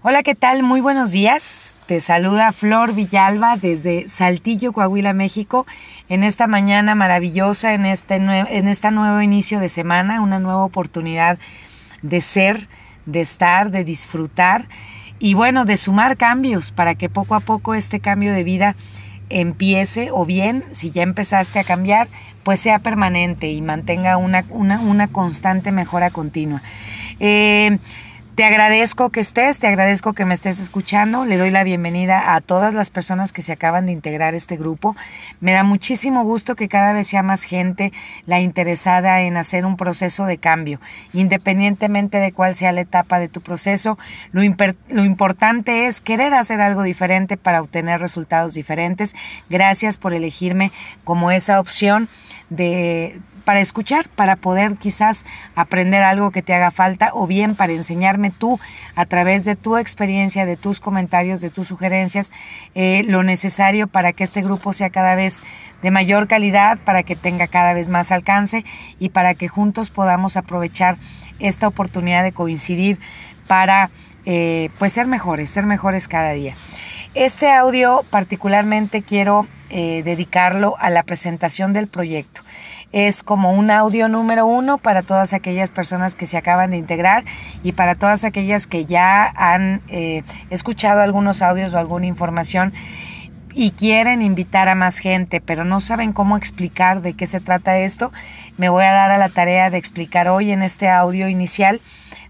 Hola, ¿qué tal? Muy buenos días. Te saluda Flor Villalba desde Saltillo, Coahuila, México, en esta mañana maravillosa, en este, en nuevo inicio de semana, una nueva oportunidad de ser, de estar, de disfrutar y bueno, de sumar cambios para que poco a poco este cambio de vida empiece o bien, si ya empezaste a cambiar, pues sea permanente y mantenga una, una, una constante mejora continua. Eh, te agradezco que estés, te agradezco que me estés escuchando. Le doy la bienvenida a todas las personas que se acaban de integrar este grupo. Me da muchísimo gusto que cada vez sea más gente la interesada en hacer un proceso de cambio, independientemente de cuál sea la etapa de tu proceso. Lo, lo importante es querer hacer algo diferente para obtener resultados diferentes. Gracias por elegirme como esa opción de para escuchar, para poder quizás aprender algo que te haga falta o bien para enseñarme tú a través de tu experiencia, de tus comentarios, de tus sugerencias, eh, lo necesario para que este grupo sea cada vez de mayor calidad, para que tenga cada vez más alcance y para que juntos podamos aprovechar esta oportunidad de coincidir para eh, pues ser mejores, ser mejores cada día. Este audio particularmente quiero eh, dedicarlo a la presentación del proyecto es como un audio número uno para todas aquellas personas que se acaban de integrar y para todas aquellas que ya han eh, escuchado algunos audios o alguna información y quieren invitar a más gente, pero no saben cómo explicar de qué se trata esto, me voy a dar a la tarea de explicar hoy en este audio inicial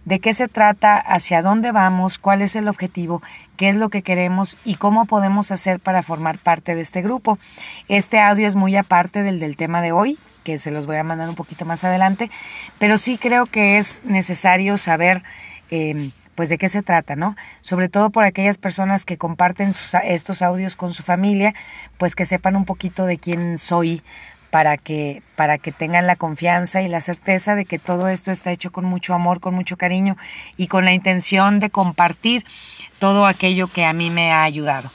de qué se trata, hacia dónde vamos, cuál es el objetivo, qué es lo que queremos y cómo podemos hacer para formar parte de este grupo. Este audio es muy aparte del del tema de hoy, que se los voy a mandar un poquito más adelante, pero sí creo que es necesario saber em, pues de qué se trata, ¿no? Sobre todo por aquellas personas que comparten estos audios con su familia, pues que sepan un poquito de quién soy para que, para que tengan la confianza y la certeza de que todo esto está hecho con mucho amor, con mucho cariño y con la intención de compartir todo aquello que a mí me ha ayudado.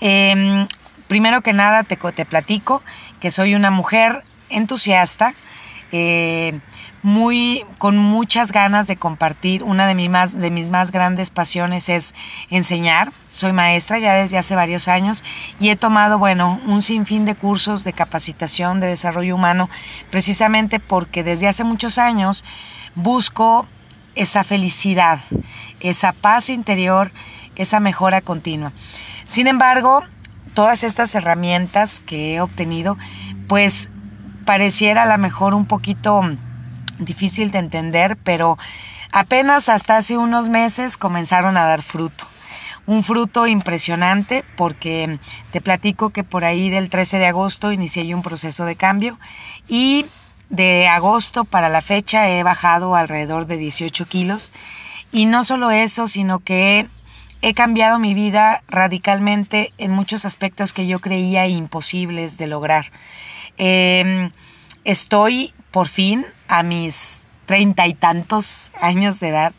Em, primero que nada te, te platico que soy una mujer entusiasta, eh, muy, con muchas ganas de compartir. Una de, mis más, de mis más grandes pasiones es enseñar. Soy maestra ya desde hace varios años y he tomado, bueno, un sinfín de cursos de capacitación, de desarrollo humano, precisamente porque desde hace muchos años busco esa felicidad, esa paz interior, esa mejora continua. Sin embargo, todas estas herramientas que he obtenido, pues pareciera a lo mejor un poquito difícil de entender, pero apenas hasta hace unos meses comenzaron a dar fruto. Un fruto impresionante porque te platico que por ahí del 13 de agosto inicié yo un proceso de cambio y de agosto para la fecha he bajado alrededor de 18 kilos. Y no solo eso, sino que he cambiado mi vida radicalmente en muchos aspectos que yo creía imposibles de lograr. Em, estoy por fin a mis treinta y tantos años de edad.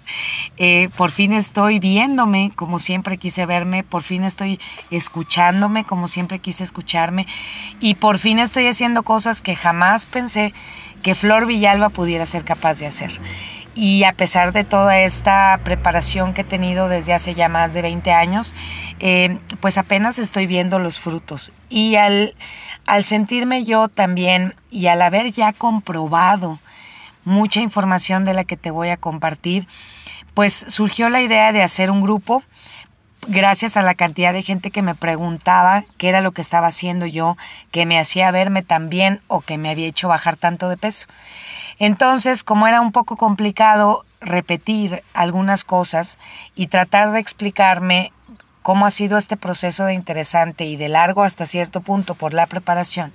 Eh, por fin estoy viéndome como siempre quise verme, por fin estoy escuchándome como siempre quise escucharme y por fin estoy haciendo cosas que jamás pensé que Flor Villalba pudiera ser capaz de hacer. Y a pesar de toda esta preparación que he tenido desde hace ya más de 20 años, eh, pues apenas estoy viendo los frutos. Y al al sentirme yo también y al haber ya comprobado mucha información de la que te voy a compartir, pues surgió la idea de hacer un grupo gracias a la cantidad de gente que me preguntaba qué era lo que estaba haciendo yo, que me hacía verme tan bien o que me había hecho bajar tanto de peso. Entonces, como era un poco complicado repetir algunas cosas y tratar de explicarme cómo ha sido este proceso de interesante y de largo hasta cierto punto por la preparación,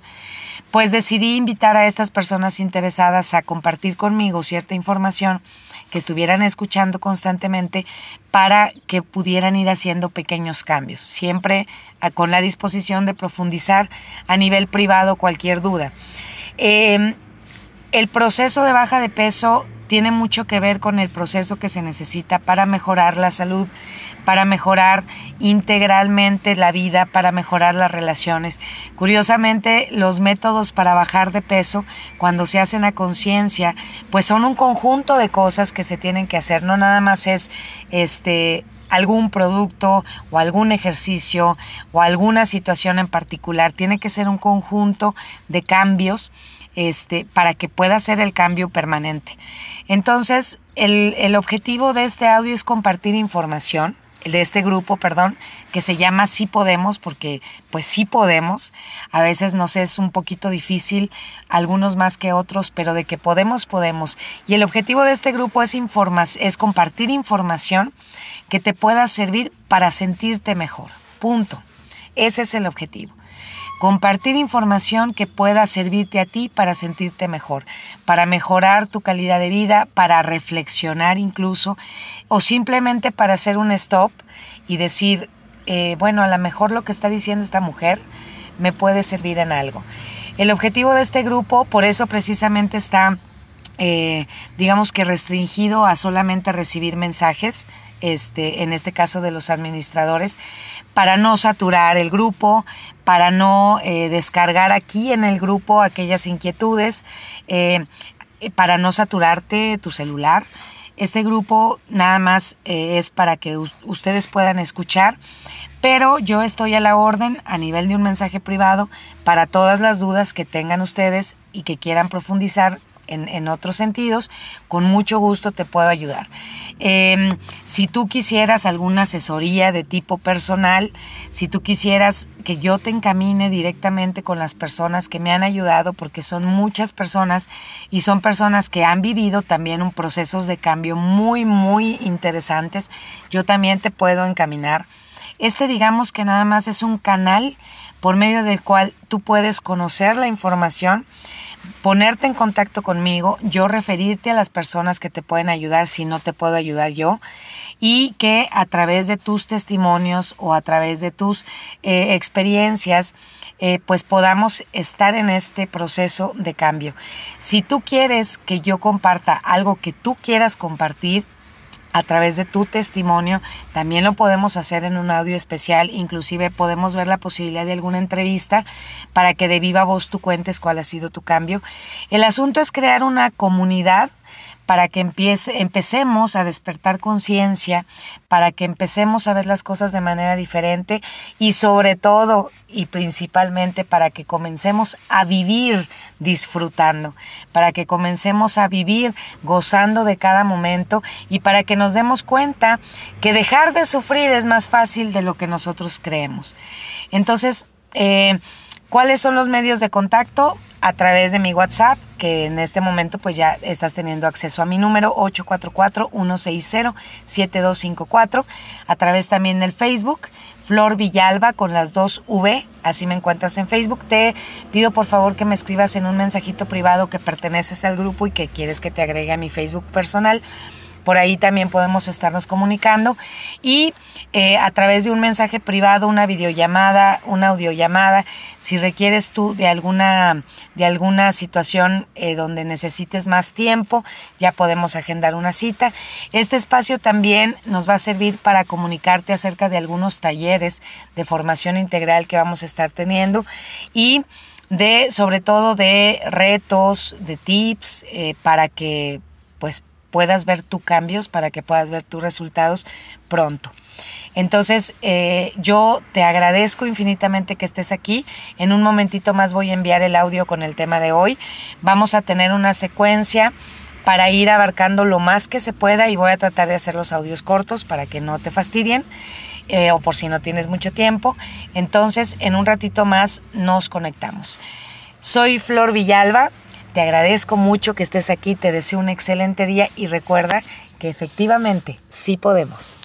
pues decidí invitar a estas personas interesadas a compartir conmigo cierta información que estuvieran escuchando constantemente para que pudieran ir haciendo pequeños cambios, siempre con la disposición de profundizar a nivel privado cualquier duda. Em, el proceso de baja de peso tiene mucho que ver con el proceso que se necesita para mejorar la salud para mejorar integralmente la vida, para mejorar las relaciones. Curiosamente, los métodos para bajar de peso, cuando se hacen a conciencia, pues son un conjunto de cosas que se tienen que hacer, no nada más es este algún producto o algún ejercicio o alguna situación en particular. Tiene que ser un conjunto de cambios este, para que pueda ser el cambio permanente. Entonces, el, el objetivo de este audio es compartir información de este grupo, perdón, que se llama Sí Podemos, porque pues sí podemos. A veces nos es un poquito difícil, algunos más que otros, pero de que podemos, podemos. Y el objetivo de este grupo es, es compartir información que te pueda servir para sentirte mejor. Punto. Ese es el objetivo. Compartir información que pueda servirte a ti para sentirte mejor, para mejorar tu calidad de vida, para reflexionar incluso, o simplemente para hacer un stop y decir, eh, bueno, a lo mejor lo que está diciendo esta mujer me puede servir en algo. El objetivo de este grupo, por eso precisamente está, eh, digamos que restringido a solamente recibir mensajes este, en este caso de los administradores, para no saturar el grupo, para no eh, descargar aquí en el grupo aquellas inquietudes, eh, para no saturarte tu celular. Este grupo nada más eh, es para que ustedes puedan escuchar, pero yo estoy a la orden a nivel de un mensaje privado para todas las dudas que tengan ustedes y que quieran profundizar en, otros sentidos, con mucho gusto te puedo ayudar. Em, si tú quisieras alguna asesoría de tipo personal, si tú quisieras que yo te encamine directamente con las personas que me han ayudado, porque son muchas personas y son personas que han vivido también un procesos de cambio muy, muy interesantes, yo también te puedo encaminar. Este digamos que nada más es un canal por medio del cual tú puedes conocer la información ponerte en contacto conmigo, yo referirte a las personas que te pueden ayudar si no te puedo ayudar yo y que a través de tus testimonios o a través de tus eh, experiencias eh, pues podamos estar en este proceso de cambio. Si tú quieres que yo comparta algo que tú quieras compartir, a través de tu testimonio. También lo podemos hacer en un audio especial, inclusive podemos ver la posibilidad de alguna entrevista para que de viva voz tú cuentes cuál ha sido tu cambio. El asunto es crear una comunidad para que empiece, empecemos a despertar conciencia, para que empecemos a ver las cosas de manera diferente y sobre todo y principalmente para que comencemos a vivir disfrutando, para que comencemos a vivir gozando de cada momento y para que nos demos cuenta que dejar de sufrir es más fácil de lo que nosotros creemos. Entonces, eh, ¿cuáles son los medios de contacto? A través de mi WhatsApp, que en este momento pues ya estás teniendo acceso a mi número 844-160-7254, a través también del Facebook, Flor Villalba con las dos V, así me encuentras en Facebook. Te pido por favor que me escribas en un mensajito privado que perteneces al grupo y que quieres que te agregue a mi Facebook personal por ahí también podemos estarnos comunicando y eh, a través de un mensaje privado, una videollamada, una audiollamada, si requieres tú de alguna, de alguna situación eh, donde necesites más tiempo, ya podemos agendar una cita. Este espacio también nos va a servir para comunicarte acerca de algunos talleres de formación integral que vamos a estar teniendo y de sobre todo de retos, de tips eh, para que pues puedas ver tus cambios, para que puedas ver tus resultados pronto. Entonces, eh, yo te agradezco infinitamente que estés aquí. En un momentito más voy a enviar el audio con el tema de hoy. Vamos a tener una secuencia para ir abarcando lo más que se pueda y voy a tratar de hacer los audios cortos para que no te fastidien eh, o por si no tienes mucho tiempo. Entonces, en un ratito más nos conectamos. Soy Flor Villalba, te agradezco mucho que estés aquí, te deseo un excelente día y recuerda que efectivamente sí podemos.